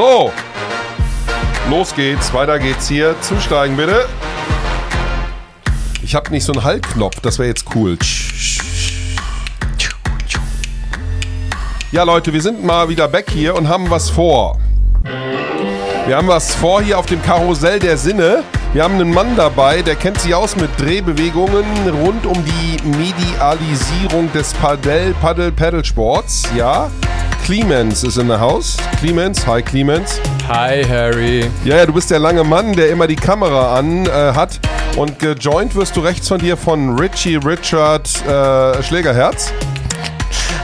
So, los geht's, weiter geht's hier. Zusteigen bitte. Ich habe nicht so einen Haltknopf, das wäre jetzt cool. Ja, Leute, wir sind mal wieder back hier und haben was vor. Wir haben was vor hier auf dem Karussell der Sinne. Wir haben einen Mann dabei, der kennt sich aus mit Drehbewegungen rund um die Medialisierung des Paddel, Paddel, Paddlesports. Ja, Clemens ist in der Haus. Clemens, hi Clemens. Hi Harry. Ja, ja, du bist der lange Mann, der immer die Kamera an äh, hat. Und gejoint wirst du rechts von dir von Richie Richard äh, Schlägerherz.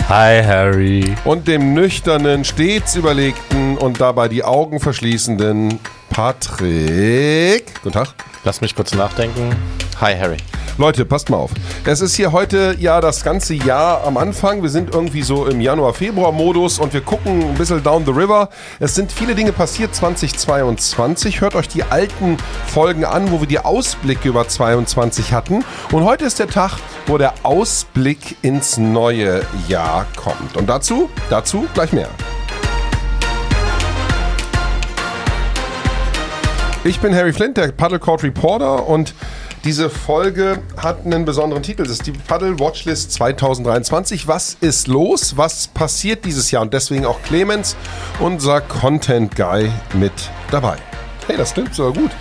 Hi Harry. Und dem nüchternen, stets überlegten und dabei die Augen verschließenden Patrick. Guten Tag. Lass mich kurz nachdenken. Hi Harry. Leute, passt mal auf. Es ist hier heute ja das ganze Jahr am Anfang. Wir sind irgendwie so im Januar-Februar-Modus und wir gucken ein bisschen down the river. Es sind viele Dinge passiert 2022. Hört euch die alten Folgen an, wo wir die Ausblicke über 22 hatten. Und heute ist der Tag, wo der Ausblick ins neue Jahr kommt. Und dazu, dazu gleich mehr. Ich bin Harry Flint, der Paddle Court Reporter und diese Folge hat einen besonderen Titel. Das ist die Paddle Watchlist 2023. Was ist los? Was passiert dieses Jahr? Und deswegen auch Clemens, unser Content Guy, mit dabei. Hey, das klingt sogar gut.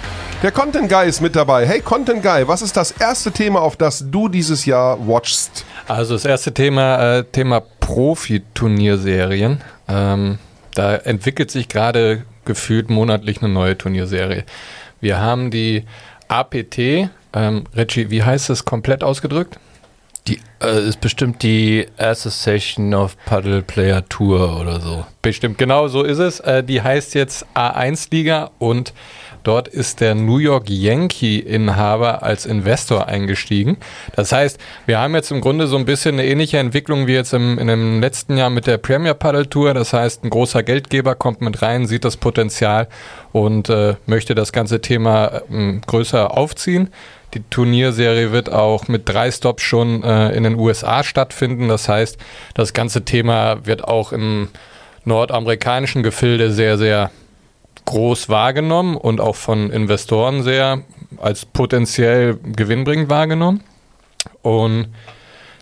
Der Content Guy ist mit dabei. Hey, Content Guy, was ist das erste Thema, auf das du dieses Jahr watchst? Also das erste Thema, äh, Thema Profi-Turnierserien. Ähm, da entwickelt sich gerade gefühlt monatlich eine neue Turnierserie. Wir haben die APT, ähm, Reggie, wie heißt es komplett ausgedrückt? Die äh, ist bestimmt die Association of Paddle Player Tour oder so. Bestimmt, genau so ist es. Äh, die heißt jetzt A1-Liga und dort ist der New York Yankee-Inhaber als Investor eingestiegen. Das heißt, wir haben jetzt im Grunde so ein bisschen eine ähnliche Entwicklung wie jetzt im, in dem letzten Jahr mit der Premier Paddle Tour. Das heißt, ein großer Geldgeber kommt mit rein, sieht das Potenzial und äh, möchte das ganze Thema äh, größer aufziehen. Die Turnierserie wird auch mit drei Stops schon äh, in den USA stattfinden. Das heißt, das ganze Thema wird auch im nordamerikanischen Gefilde sehr, sehr groß wahrgenommen und auch von Investoren sehr als potenziell gewinnbringend wahrgenommen. Und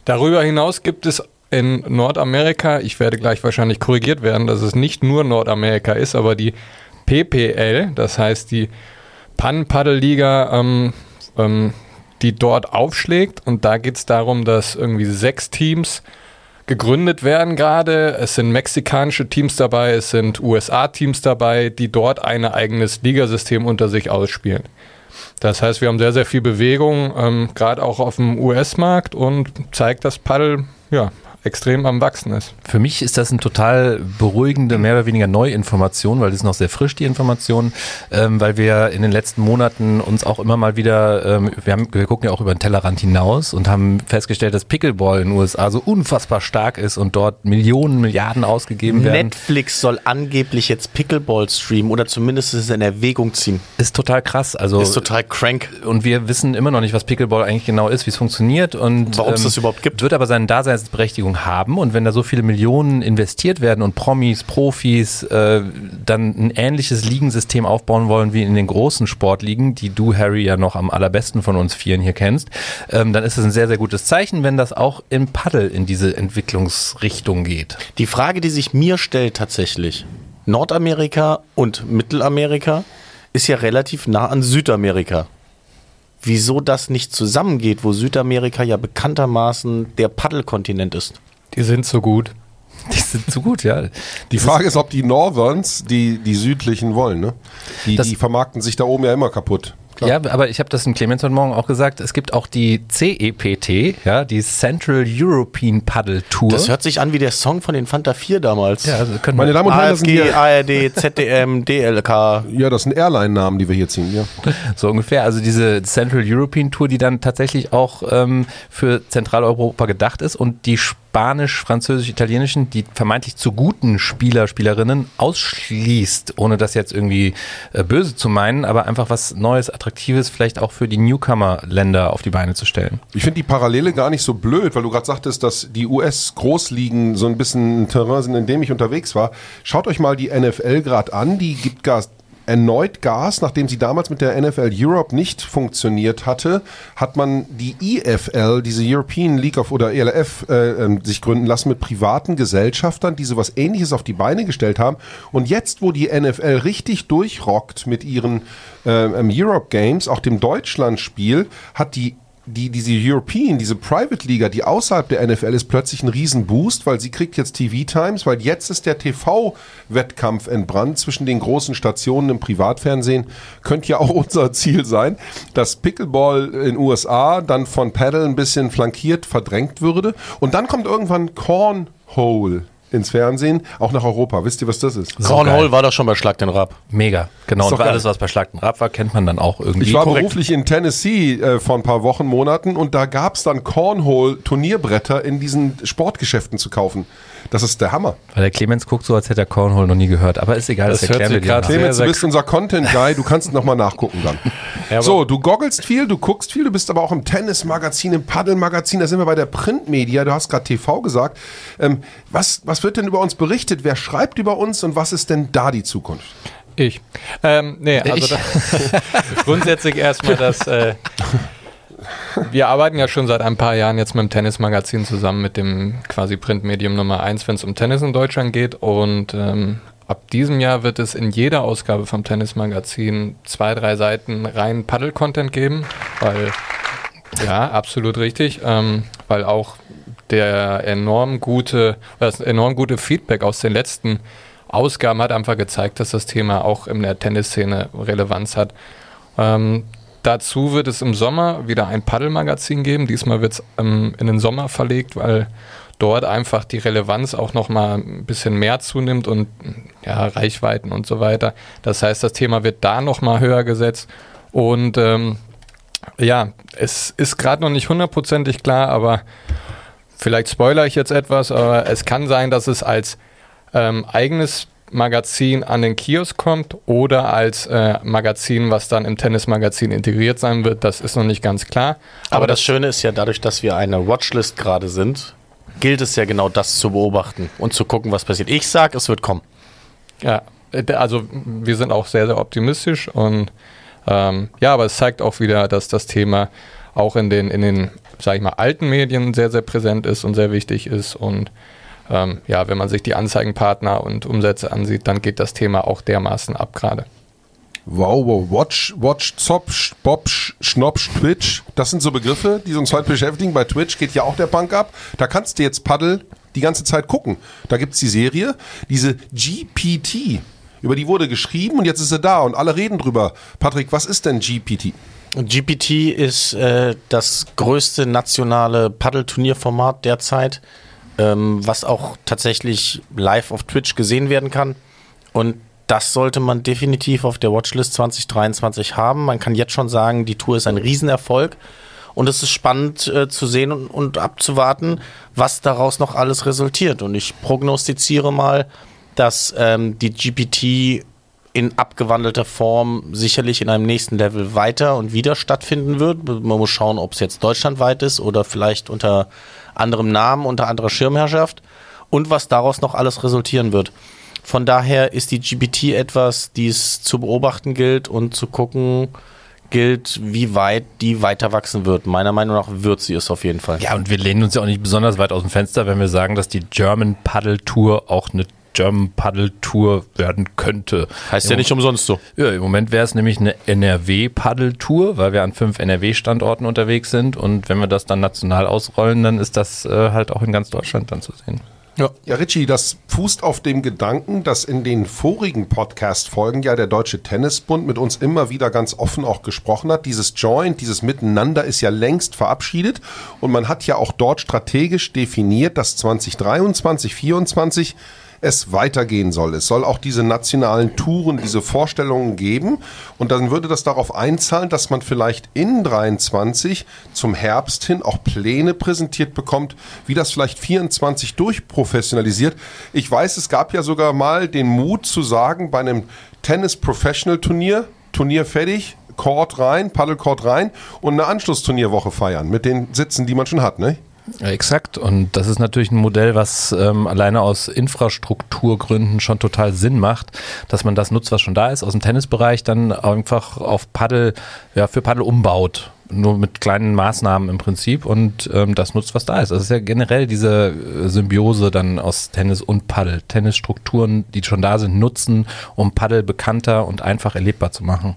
darüber hinaus gibt es in Nordamerika, ich werde gleich wahrscheinlich korrigiert werden, dass es nicht nur Nordamerika ist, aber die PPL, das heißt die Pan-Paddle-Liga, ähm, ähm, die dort aufschlägt. Und da geht es darum, dass irgendwie sechs Teams gegründet werden gerade. Es sind mexikanische Teams dabei, es sind USA-Teams dabei, die dort ein eigenes Ligasystem unter sich ausspielen. Das heißt, wir haben sehr, sehr viel Bewegung, ähm, gerade auch auf dem US-Markt und zeigt, dass Paddle ja, extrem am Wachsen ist. Für mich ist das eine total beruhigende, mehr oder weniger neue Information, weil das ist noch sehr frisch, die Information, ähm, weil wir in den letzten Monaten uns auch immer mal wieder, ähm, wir, haben, wir gucken ja auch über den Tellerrand hinaus und haben festgestellt, dass Pickleball in den USA so unfassbar stark ist und dort Millionen, Milliarden ausgegeben werden. Netflix soll angeblich jetzt Pickleball streamen oder zumindest es in Erwägung ziehen. Ist total krass. Also, ist total crank. Und wir wissen immer noch nicht, was Pickleball eigentlich genau ist, wie es funktioniert und warum es ähm, das überhaupt gibt. Wird aber seine Daseinsberechtigung Ahnung haben und wenn da so viele Millionen investiert werden und Promis, Profis äh, dann ein ähnliches Ligensystem aufbauen wollen wie in den großen Sportligen, die du, Harry, ja noch am allerbesten von uns Vieren hier kennst, ähm, dann ist es ein sehr, sehr gutes Zeichen, wenn das auch im Paddel in diese Entwicklungsrichtung geht. Die Frage, die sich mir stellt tatsächlich, Nordamerika und Mittelamerika ist ja relativ nah an Südamerika wieso das nicht zusammengeht, wo Südamerika ja bekanntermaßen der Paddelkontinent ist. Die sind so gut. Die sind so gut, ja. Die Frage ist, ob die Northerns die, die südlichen wollen. Ne? Die, die vermarkten sich da oben ja immer kaputt. Klar. Ja, aber ich habe das in Clemens heute Morgen auch gesagt, es gibt auch die CEPT, ja, die Central European Paddle Tour. Das hört sich an wie der Song von den Fanta 4 damals. Ja, also können Meine Damen und Herren, das sind ARD, ZDM, DLK. Ja, das sind Airline-Namen, die wir hier ziehen, ja. So ungefähr. Also diese Central European Tour, die dann tatsächlich auch ähm, für Zentraleuropa gedacht ist und die spanisch-französisch-italienischen, die vermeintlich zu guten Spieler, Spielerinnen ausschließt, ohne das jetzt irgendwie äh, böse zu meinen, aber einfach was Neues, Attraktives vielleicht auch für die Newcomer-Länder auf die Beine zu stellen. Ich finde die Parallele gar nicht so blöd, weil du gerade sagtest, dass die US-Großligen so ein bisschen ein Terrain sind, in dem ich unterwegs war. Schaut euch mal die NFL gerade an, die gibt Gas erneut Gas, nachdem sie damals mit der NFL Europe nicht funktioniert hatte, hat man die EFL, diese European League of oder ELF, äh, äh, sich gründen lassen mit privaten Gesellschaftern, die sowas ähnliches auf die Beine gestellt haben. Und jetzt, wo die NFL richtig durchrockt mit ihren äh, Europe Games, auch dem Deutschlandspiel, hat die die, diese European, diese Private Liga, die außerhalb der NFL ist, plötzlich ein Riesenboost, weil sie kriegt jetzt TV-Times, weil jetzt ist der TV-Wettkampf entbrannt zwischen den großen Stationen im Privatfernsehen. Könnte ja auch unser Ziel sein, dass Pickleball in USA dann von Paddle ein bisschen flankiert, verdrängt würde. Und dann kommt irgendwann Cornhole ins Fernsehen, auch nach Europa. Wisst ihr, was das ist? Cornhole war doch schon bei Schlag den Rab. Mega, genau. Und alles, was bei Schlag den Rab war, kennt man dann auch irgendwie. Ich war Korrekt. beruflich in Tennessee äh, vor ein paar Wochen, Monaten und da gab es dann Cornhole-Turnierbretter in diesen Sportgeschäften zu kaufen. Das ist der Hammer. Weil der Clemens guckt so, als hätte er Cornhole noch nie gehört. Aber ist egal, das, Das erklären wir dir. Clemens, du bist unser Content-Guy, du kannst nochmal nachgucken dann. Ja, so, du goggelst viel, du guckst viel, du bist aber auch im Tennis-Magazin, im Paddle-Magazin, da sind wir bei der Printmedia, du hast gerade TV gesagt. Ähm, was, was wird denn über uns berichtet? Wer schreibt über uns und was ist denn da die Zukunft? Ich. Ähm, nee, also grundsätzlich erstmal das. Äh, wir arbeiten ja schon seit ein paar Jahren jetzt mit dem Tennismagazin zusammen, mit dem quasi Printmedium Nummer 1, wenn es um Tennis in Deutschland geht. Und ähm, ab diesem Jahr wird es in jeder Ausgabe vom Tennismagazin zwei, drei Seiten rein Paddle-Content geben, weil, ja, absolut richtig, ähm, weil auch der enorm gute, das enorm gute Feedback aus den letzten Ausgaben hat einfach gezeigt, dass das Thema auch in der Tennisszene Relevanz hat. Ähm, dazu wird es im Sommer wieder ein Paddelmagazin geben. Diesmal wird es ähm, in den Sommer verlegt, weil dort einfach die Relevanz auch nochmal ein bisschen mehr zunimmt und ja, Reichweiten und so weiter. Das heißt, das Thema wird da nochmal höher gesetzt. Und ähm, ja, es ist gerade noch nicht hundertprozentig klar, aber vielleicht spoilere ich jetzt etwas, aber es kann sein, dass es als ähm, eigenes Magazin an den Kiosk kommt oder als äh, Magazin, was dann im Tennismagazin integriert sein wird. Das ist noch nicht ganz klar. Aber das Schöne ist ja, dadurch, dass wir eine Watchlist gerade sind, gilt es ja genau das zu beobachten und zu gucken, was passiert. Ich sag, es wird kommen. Ja, also wir sind auch sehr, sehr optimistisch und ähm, ja, aber es zeigt auch wieder, dass das Thema auch in den, in den, sag ich mal, alten Medien sehr, sehr präsent ist und sehr wichtig ist und ähm, ja, wenn man sich die Anzeigenpartner und Umsätze ansieht, dann geht das Thema auch dermaßen ab gerade. Wow, wow, Watch, Watch, Zop, Bob, Sch- Schnopp, Twitch. Das sind so Begriffe, die uns heute beschäftigen. Bei Twitch geht ja auch der Punk ab. Da kannst du jetzt Paddle die ganze Zeit gucken. Da gibt's die Serie, diese GPT. Über die wurde geschrieben und jetzt ist sie da und alle reden drüber. Patrick, was ist denn GPT? GPT ist äh, das größte nationale Paddle-Turnierformat derzeit, ähm, was auch tatsächlich live auf Twitch gesehen werden kann. Und das sollte man definitiv auf der Watchlist 2023 haben. Man kann jetzt schon sagen, die Tour ist ein Riesenerfolg. Und es ist spannend äh, zu sehen und, und abzuwarten, was daraus noch alles resultiert. Und ich prognostiziere mal, dass ähm, die GPT in abgewandelter Form sicherlich in einem nächsten Level weiter und wieder stattfinden wird. Man muss schauen, ob es jetzt deutschlandweit ist oder vielleicht unter anderem Namen, unter anderer Schirmherrschaft und was daraus noch alles resultieren wird. Von daher ist die GPT etwas, die es zu beobachten gilt und zu gucken gilt, wie weit die weiter wachsen wird. Meiner Meinung nach wird sie es auf jeden Fall. Ja, und wir lehnen uns ja auch nicht besonders weit aus dem Fenster, wenn wir sagen, dass die German Paddle Tour auch eine German Paddle Tour werden könnte. Heißt ja nicht umsonst so. Ja, im Moment wäre es nämlich eine NRW-Paddle-Tour, weil wir an fünf NRW-Standorten unterwegs sind. Und wenn wir das dann national ausrollen, dann ist das äh, halt auch in ganz Deutschland dann zu sehen. Ja, Richie, das fußt auf dem Gedanken, dass in den vorigen Podcast-Folgen ja der Deutsche Tennisbund mit uns immer wieder ganz offen auch gesprochen hat. Dieses Joint, dieses Miteinander ist ja längst verabschiedet und man hat ja auch dort strategisch definiert, dass 2023, 2024 es weitergehen soll. Es soll auch diese nationalen Touren, diese Vorstellungen geben. Und dann würde das darauf einzahlen, dass man vielleicht in 23 zum Herbst hin auch Pläne präsentiert bekommt, wie das vielleicht 24 durchprofessionalisiert. Ich weiß, es gab ja sogar mal den Mut zu sagen, bei einem Tennis Professional Turnier, Turnier fertig, Court rein, Paddlecourt rein und eine Anschlussturnierwoche feiern mit den Sitzen, die man schon hat, ne? Exakt. Und das ist natürlich ein Modell, was ähm, alleine aus Infrastrukturgründen schon total Sinn macht, dass man das nutzt, was schon da ist, aus dem Tennisbereich dann einfach auf Paddel, ja, für Paddel umbaut. Nur mit kleinen Maßnahmen im Prinzip und ähm, das nutzt, was da ist. Das ist ja generell diese äh, Symbiose dann aus Tennis und Paddel. Tennisstrukturen, die schon da sind, nutzen, um Paddel bekannter und einfach erlebbar zu machen.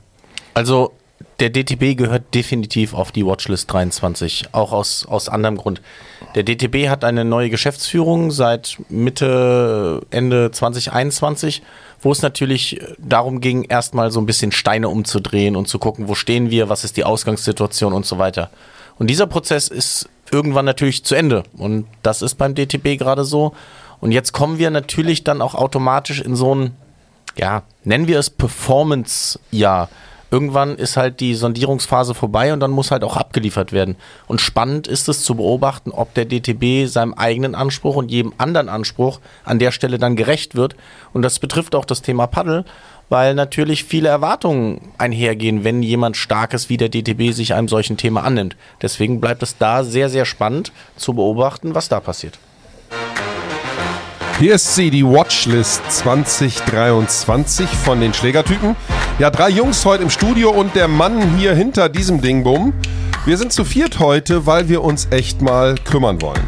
Also der DTB gehört definitiv auf die Watchlist 23, auch aus, aus anderem Grund. Der DTB hat eine neue Geschäftsführung seit Mitte, Ende 2021, wo es natürlich darum ging, erstmal so ein bisschen Steine umzudrehen und zu gucken, wo stehen wir, was ist die Ausgangssituation und so weiter. Und dieser Prozess ist irgendwann natürlich zu Ende. Und das ist beim DTB gerade so. Und jetzt kommen wir natürlich dann auch automatisch in so ein, ja, nennen wir es Performance-Jahr irgendwann ist halt die Sondierungsphase vorbei und dann muss halt auch abgeliefert werden. Und spannend ist es zu beobachten, ob der DTB seinem eigenen Anspruch und jedem anderen Anspruch an der Stelle dann gerecht wird. Und das betrifft auch das Thema Paddel, weil natürlich viele Erwartungen einhergehen, wenn jemand Starkes wie der DTB sich einem solchen Thema annimmt. Deswegen bleibt es da sehr, sehr spannend zu beobachten, was da passiert. Hier ist sie, die Watchlist 2023 von den Schlägertypen. Ja, drei Jungs heute im Studio und der Mann hier hinter diesem Dingbum. Wir sind zu viert heute, weil wir uns echt mal kümmern wollen.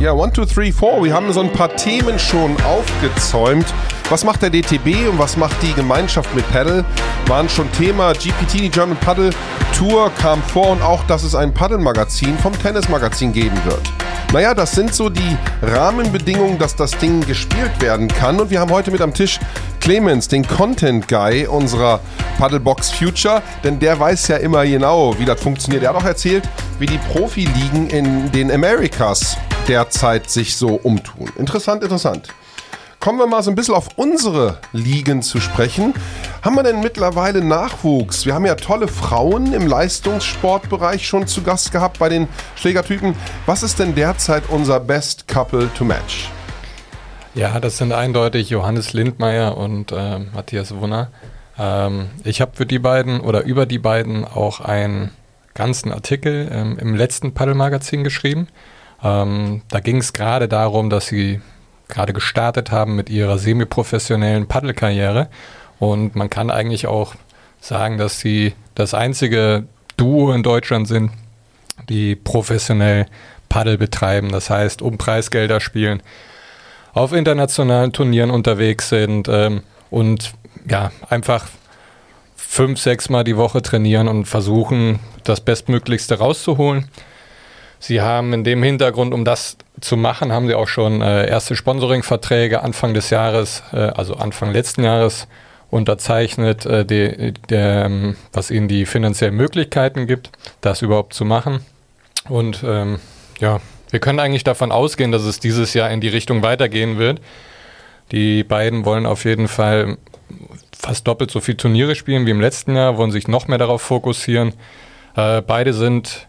Ja, one, two, three, four. Wir haben so ein paar Themen schon aufgezäumt. Was macht der DTB und was macht die Gemeinschaft mit Paddle? Waren schon Thema. GPT, die German Paddle Tour kam vor und auch, dass es ein Paddle-Magazin vom Tennis-Magazin geben wird. Naja, das sind so die Rahmenbedingungen, dass das Ding gespielt werden kann. Und wir haben heute mit am Tisch Clemens, den Content Guy unserer Paddlebox Future, denn der weiß ja immer genau, wie das funktioniert. Er hat auch erzählt, wie die Profiligen in den Americas derzeit sich so umtun. Interessant, interessant. Kommen wir mal so ein bisschen auf unsere Ligen zu sprechen. Haben wir denn mittlerweile Nachwuchs? Wir haben ja tolle Frauen im Leistungssportbereich schon zu Gast gehabt bei den Schlägertypen. Was ist denn derzeit unser Best Couple to Match? Ja, das sind eindeutig Johannes Lindmeier und äh, Matthias Wunner. Ähm, ich habe für die beiden oder über die beiden auch einen ganzen Artikel ähm, im letzten Paddle-Magazin geschrieben. Ähm, da ging es gerade darum, dass sie gerade gestartet haben mit ihrer semi-professionellen Paddelkarriere. Und man kann eigentlich auch sagen, dass sie das einzige Duo in Deutschland sind, die professionell Paddel betreiben. Das heißt, um Preisgelder spielen, auf internationalen Turnieren unterwegs sind ähm, und ja, einfach fünf, sechs Mal die Woche trainieren und versuchen, das Bestmöglichste rauszuholen. Sie haben in dem Hintergrund, um das zu machen, haben Sie auch schon äh, erste Sponsoring-Verträge Anfang des Jahres, äh, also Anfang letzten Jahres unterzeichnet, äh, die, der, ähm, was Ihnen die finanziellen Möglichkeiten gibt, das überhaupt zu machen. Und ähm, ja, wir können eigentlich davon ausgehen, dass es dieses Jahr in die Richtung weitergehen wird. Die beiden wollen auf jeden Fall fast doppelt so viele Turniere spielen wie im letzten Jahr, wollen sich noch mehr darauf fokussieren. Äh, beide sind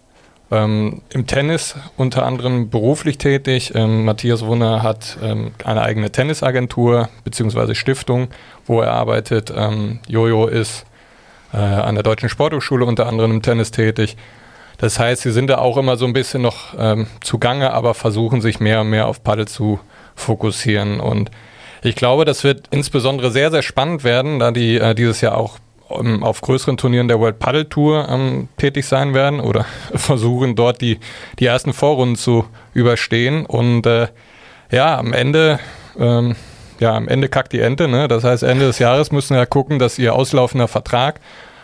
ähm, Im Tennis unter anderem beruflich tätig. Ähm, Matthias Wunner hat ähm, eine eigene Tennisagentur bzw. Stiftung, wo er arbeitet. Ähm, Jojo ist äh, an der Deutschen Sporthochschule unter anderem im Tennis tätig. Das heißt, sie sind da auch immer so ein bisschen noch ähm, zugange, aber versuchen sich mehr und mehr auf Paddel zu fokussieren. Und ich glaube, das wird insbesondere sehr, sehr spannend werden, da die äh, dieses Jahr auch auf größeren Turnieren der World Paddle Tour ähm, tätig sein werden oder versuchen dort die, die ersten Vorrunden zu überstehen. Und äh, ja, am Ende, ähm, ja, am Ende kackt die Ente. Ne? Das heißt, Ende des Jahres müssen ja gucken, dass ihr auslaufender Vertrag,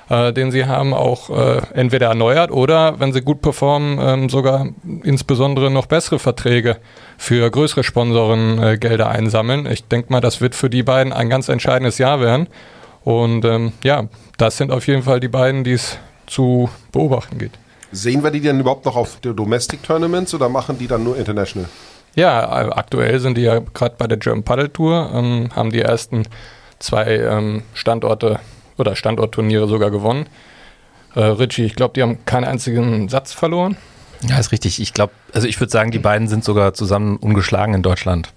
äh, den sie haben, auch äh, entweder erneuert oder, wenn sie gut performen, ähm, sogar insbesondere noch bessere Verträge für größere Sponsoren Gelder einsammeln. Ich denke mal, das wird für die beiden ein ganz entscheidendes Jahr werden. Und ähm, ja, das sind auf jeden Fall die beiden, die es zu beobachten geht. Sehen wir die denn überhaupt noch auf der Domestic Tournaments oder machen die dann nur International? Ja, aktuell sind die ja gerade bei der German Paddle Tour, ähm, haben die ersten zwei ähm, Standorte oder Standortturniere sogar gewonnen. Äh, Richie, ich glaube, die haben keinen einzigen Satz verloren. Ja, ist richtig. Ich glaube, also ich würde sagen, die beiden sind sogar zusammen ungeschlagen in Deutschland.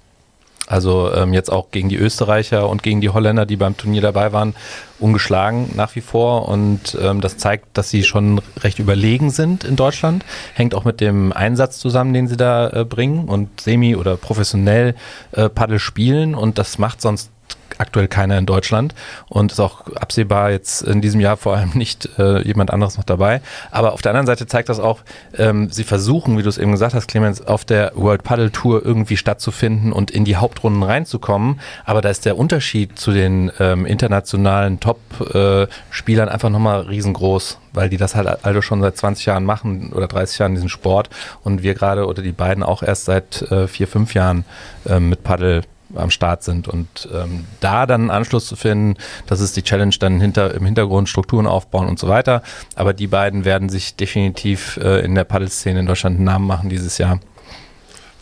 Also ähm, jetzt auch gegen die Österreicher und gegen die Holländer, die beim Turnier dabei waren, ungeschlagen nach wie vor. Und ähm, das zeigt, dass sie schon recht überlegen sind in Deutschland. Hängt auch mit dem Einsatz zusammen, den sie da äh, bringen und semi- oder professionell äh, Paddel spielen. Und das macht sonst aktuell keiner in Deutschland und ist auch absehbar jetzt in diesem Jahr vor allem nicht äh, jemand anderes noch dabei. Aber auf der anderen Seite zeigt das auch, ähm, sie versuchen, wie du es eben gesagt hast, Clemens, auf der World Paddle Tour irgendwie stattzufinden und in die Hauptrunden reinzukommen. Aber da ist der Unterschied zu den ähm, internationalen Top-Spielern äh, einfach nochmal riesengroß, weil die das halt also schon seit 20 Jahren machen oder 30 Jahren diesen Sport und wir gerade oder die beiden auch erst seit äh, vier, fünf Jahren äh, mit Paddle am Start sind. Und ähm, da dann einen Anschluss zu finden, das ist die Challenge, dann hinter, im Hintergrund Strukturen aufbauen und so weiter. Aber die beiden werden sich definitiv äh, in der Paddelszene in Deutschland einen Namen machen dieses Jahr.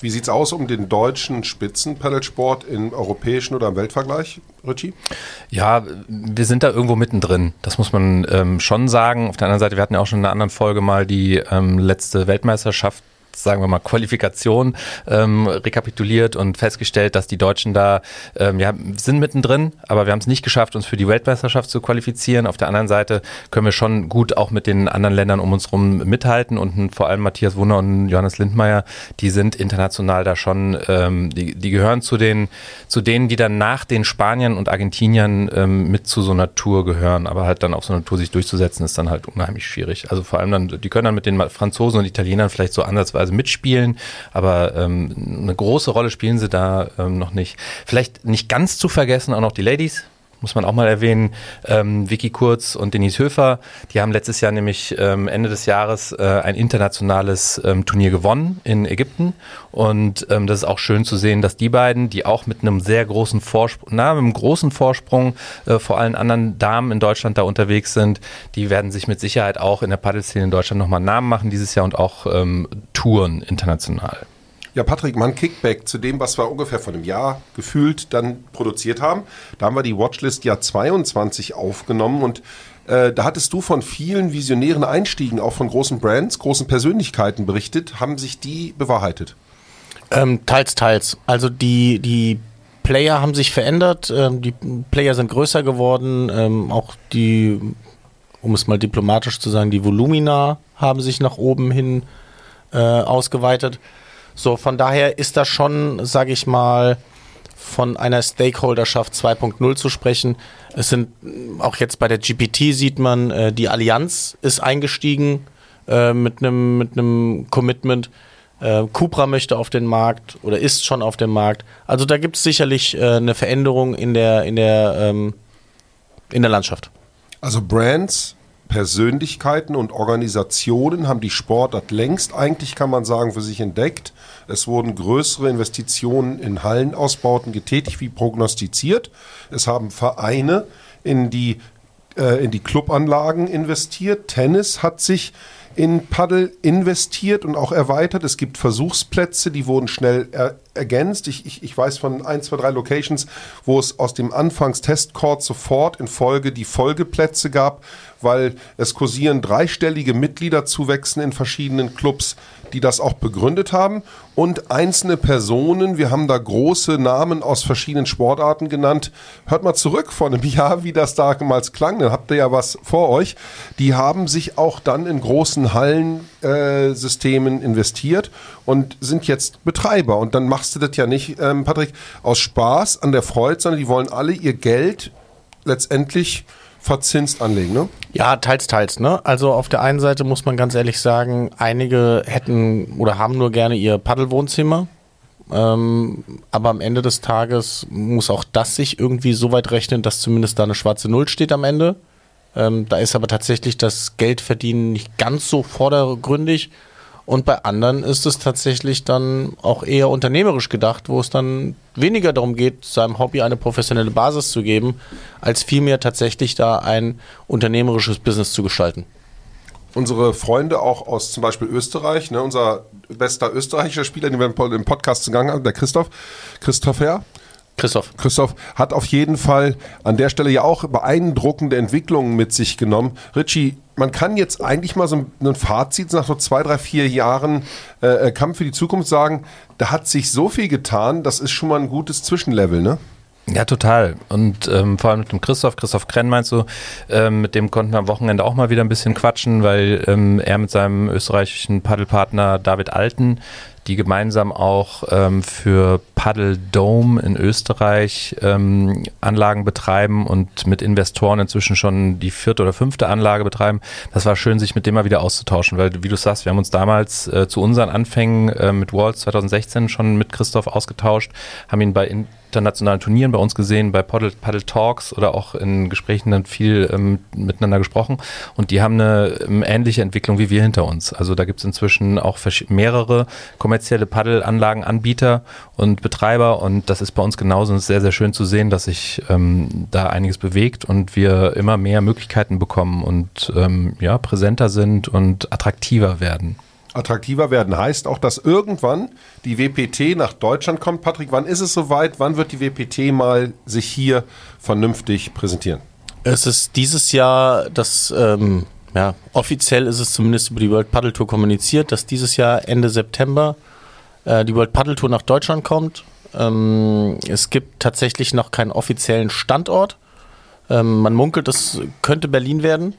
Wie sieht es aus um den deutschen Spitzenpaddelsport im europäischen oder im Weltvergleich, Richie? Ja, wir sind da irgendwo mittendrin. Das muss man ähm, schon sagen. Auf der anderen Seite, wir hatten ja auch schon in einer anderen Folge mal die ähm, letzte Weltmeisterschaft sagen wir mal, Qualifikation ähm, rekapituliert und festgestellt, dass die Deutschen da, ähm, ja, sind mittendrin, aber wir haben es nicht geschafft, uns für die Weltmeisterschaft zu qualifizieren. Auf der anderen Seite können wir schon gut auch mit den anderen Ländern um uns herum mithalten und vor allem Matthias Wunder und Johannes Lindmeier, die sind international da schon, ähm, die, die gehören zu den, zu denen, die dann nach den Spaniern und Argentiniern ähm, mit zu so einer Tour gehören, aber halt dann auf so einer Tour sich durchzusetzen, ist dann halt unheimlich schwierig. Also vor allem dann, die können dann mit den Franzosen und Italienern vielleicht so ansatzweise also mitspielen, aber ähm, eine große Rolle spielen sie da ähm, noch nicht. Vielleicht nicht ganz zu vergessen auch noch die Ladies, muss man auch mal erwähnen, ähm, Vicky Kurz und Denise Höfer, die haben letztes Jahr nämlich ähm, Ende des Jahres äh, ein internationales ähm, Turnier gewonnen in Ägypten und ähm, das ist auch schön zu sehen, dass die beiden, die auch mit einem sehr großen Vorsprung, na, mit einem großen Vorsprung äh, vor allen anderen Damen in Deutschland da unterwegs sind, die werden sich mit Sicherheit auch in der Paddelszene in Deutschland nochmal Namen machen dieses Jahr und auch ähm, touren international. Ja, Patrick, mal ein Kickback zu dem, was wir ungefähr vor einem Jahr gefühlt dann produziert haben. Da haben wir die Watchlist Jahr 22 aufgenommen und äh, da hattest du von vielen visionären Einstiegen, auch von großen Brands, großen Persönlichkeiten berichtet. Haben sich die bewahrheitet? Ähm, teils, teils. Also die, die Player haben sich verändert, ähm, die Player sind größer geworden, ähm, auch die, um es mal diplomatisch zu sagen, die Volumina haben sich nach oben hin äh, ausgeweitet. So, von daher ist das schon, sage ich mal, von einer Stakeholderschaft 2.0 zu sprechen. Es sind auch jetzt bei der GPT sieht man, äh, die Allianz ist eingestiegen äh, mit einem mit Commitment. Äh, Cupra möchte auf den Markt oder ist schon auf dem Markt. Also da gibt es sicherlich äh, eine Veränderung in der in der ähm, in der Landschaft. Also Brands Persönlichkeiten und Organisationen haben die Sportart längst eigentlich, kann man sagen, für sich entdeckt. Es wurden größere Investitionen in Hallenausbauten getätigt, wie prognostiziert. Es haben Vereine in die, äh, in die Clubanlagen investiert. Tennis hat sich in Paddel investiert und auch erweitert. Es gibt Versuchsplätze, die wurden schnell er ergänzt. Ich, ich, ich weiß von ein, zwei, drei Locations, wo es aus dem Anfangs-Testcourt sofort in Folge die Folgeplätze gab, weil es kursieren dreistellige Mitgliederzuwächsen in verschiedenen Clubs, die das auch begründet haben. Und einzelne Personen, wir haben da große Namen aus verschiedenen Sportarten genannt. Hört mal zurück vor einem Jahr, wie das damals klang. Dann habt ihr ja was vor euch. Die haben sich auch dann in großen Hallensystemen äh, investiert und sind jetzt Betreiber. Und dann machst du das ja nicht, ähm, Patrick, aus Spaß an der Freude, sondern die wollen alle ihr Geld letztendlich verzinst anlegen, ne? Ja, teils, teils, ne? Also auf der einen Seite muss man ganz ehrlich sagen, einige hätten oder haben nur gerne ihr Paddelwohnzimmer. Ähm, aber am Ende des Tages muss auch das sich irgendwie so weit rechnen, dass zumindest da eine schwarze Null steht am Ende. Ähm, da ist aber tatsächlich das Geldverdienen nicht ganz so vordergründig. Und bei anderen ist es tatsächlich dann auch eher unternehmerisch gedacht, wo es dann weniger darum geht, seinem Hobby eine professionelle Basis zu geben, als vielmehr tatsächlich da ein unternehmerisches Business zu gestalten. unsere Freunde auch aus zum Beispiel Österreich, ne, unser bester österreichischer Spieler, den wir im Podcast zugange haben, der Christoph, Christoph Herr, Christoph. Christoph hat auf jeden Fall an der Stelle ja auch beeindruckende Entwicklungen mit sich genommen. Richie, man kann jetzt eigentlich mal so ein Fazit nach so zwei, drei, vier Jahren äh, Kampf für die Zukunft sagen, da hat sich so viel getan, das ist schon mal ein gutes Zwischenlevel, ne? Ja, total. Und ähm, vor allem mit dem Christoph, Christoph Krenn meinst du, ähm, mit dem konnten wir am Wochenende auch mal wieder ein bisschen quatschen, weil ähm, er mit seinem österreichischen Paddelpartner David Alten die gemeinsam auch ähm, für Paddle Dome in Österreich ähm, Anlagen betreiben und mit Investoren inzwischen schon die vierte oder fünfte Anlage betreiben. Das war schön, sich mit dem mal wieder auszutauschen, weil wie du sagst, wir haben uns damals äh, zu unseren Anfängen äh, mit Walls 2016 schon mit Christoph ausgetauscht, haben ihn bei in internationalen Turnieren bei uns gesehen, bei Paddle, Paddle Talks oder auch in Gesprächen dann viel ähm, miteinander gesprochen. Und die haben eine ähm, ähnliche Entwicklung wie wir hinter uns. Also da gibt es inzwischen auch mehrere kommerzielle Paddelanlagenanbieter und Betreiber. Und das ist bei uns genauso. Und es ist sehr, sehr schön zu sehen, dass sich ähm, da einiges bewegt und wir immer mehr Möglichkeiten bekommen und ähm, ja, präsenter sind und attraktiver werden attraktiver werden. Heißt auch, dass irgendwann die WPT nach Deutschland kommt. Patrick, wann ist es soweit? Wann wird die WPT mal sich hier vernünftig präsentieren? Es ist dieses Jahr, das ähm, ja, offiziell ist es zumindest über die World Paddle Tour kommuniziert, dass dieses Jahr Ende September äh, die World Paddle Tour nach Deutschland kommt. Ähm, es gibt tatsächlich noch keinen offiziellen Standort. Ähm, man munkelt, es könnte Berlin werden.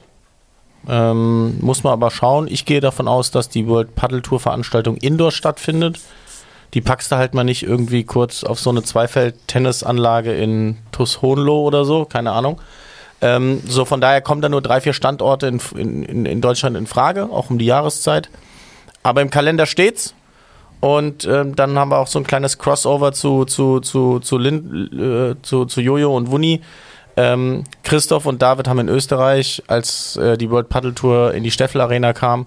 Ähm, muss man aber schauen. Ich gehe davon aus, dass die World Paddle Tour Veranstaltung indoor stattfindet. Die packst du halt mal nicht irgendwie kurz auf so eine Zweifeld-Tennisanlage in Tushohnlo oder so, keine Ahnung. Ähm, so von daher kommen da nur drei, vier Standorte in, in, in Deutschland in Frage, auch um die Jahreszeit. Aber im Kalender steht's. Und ähm, dann haben wir auch so ein kleines Crossover zu, zu, zu, zu, Lin, äh, zu, zu Jojo und Wunni ähm, Christoph und David haben in Österreich, als äh, die World Paddle Tour in die Steffel Arena kam,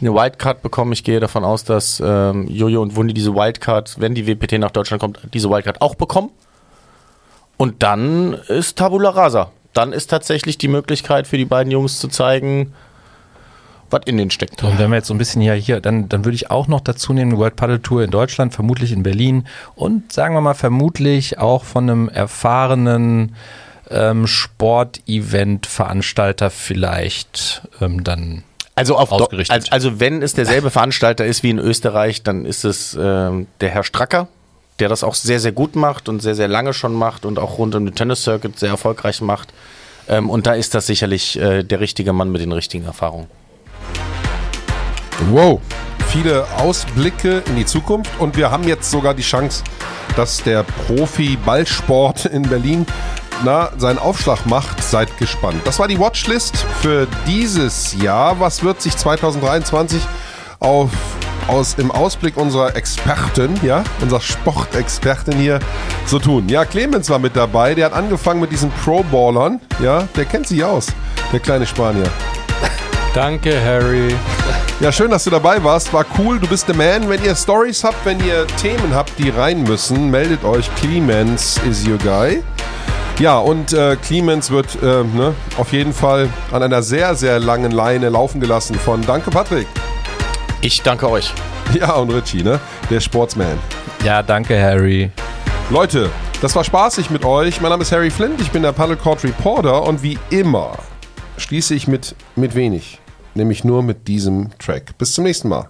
eine Wildcard bekommen. Ich gehe davon aus, dass ähm, Jojo und Wundi diese Wildcard, wenn die WPT nach Deutschland kommt, diese Wildcard auch bekommen. Und dann ist Tabula Rasa. Dann ist tatsächlich die Möglichkeit für die beiden Jungs zu zeigen, was in den steckt. Und wenn wir jetzt so ein bisschen hier, hier dann, dann würde ich auch noch dazu nehmen, World Paddle Tour in Deutschland, vermutlich in Berlin und sagen wir mal vermutlich auch von einem erfahrenen ähm, Sportevent-Veranstalter vielleicht ähm, dann also, auf ausgerichtet. Also, also wenn es derselbe Veranstalter ist wie in Österreich, dann ist es ähm, der Herr Stracker, der das auch sehr, sehr gut macht und sehr, sehr lange schon macht und auch rund um den Tennis Circuit sehr erfolgreich macht. Ähm, und da ist das sicherlich äh, der richtige Mann mit den richtigen Erfahrungen. Wow, viele Ausblicke in die Zukunft und wir haben jetzt sogar die Chance, dass der Profi-Ballsport in Berlin na, seinen Aufschlag macht, seid gespannt. Das war die Watchlist für dieses Jahr. Was wird sich 2023 auf, aus, im Ausblick unserer Expertin, ja, unserer Sportexpertin hier so tun? Ja, Clemens war mit dabei. Der hat angefangen mit diesen Pro-Ballern. Ja, der kennt sich aus, der kleine Spanier. Danke, Harry. Ja, schön, dass du dabei warst. War cool. Du bist der Man. Wenn ihr Stories habt, wenn ihr Themen habt, die rein müssen, meldet euch. Clemens is your guy. Ja, und äh, Clemens wird äh, ne, auf jeden Fall an einer sehr, sehr langen Leine laufen gelassen von Danke, Patrick. Ich danke euch. Ja, und Richie, ne? Der Sportsman. Ja, danke, Harry. Leute, das war spaßig mit euch. Mein Name ist Harry Flint, ich bin der Paddle Court Reporter und wie immer schließe ich mit, mit wenig. Nämlich nur mit diesem Track. Bis zum nächsten Mal.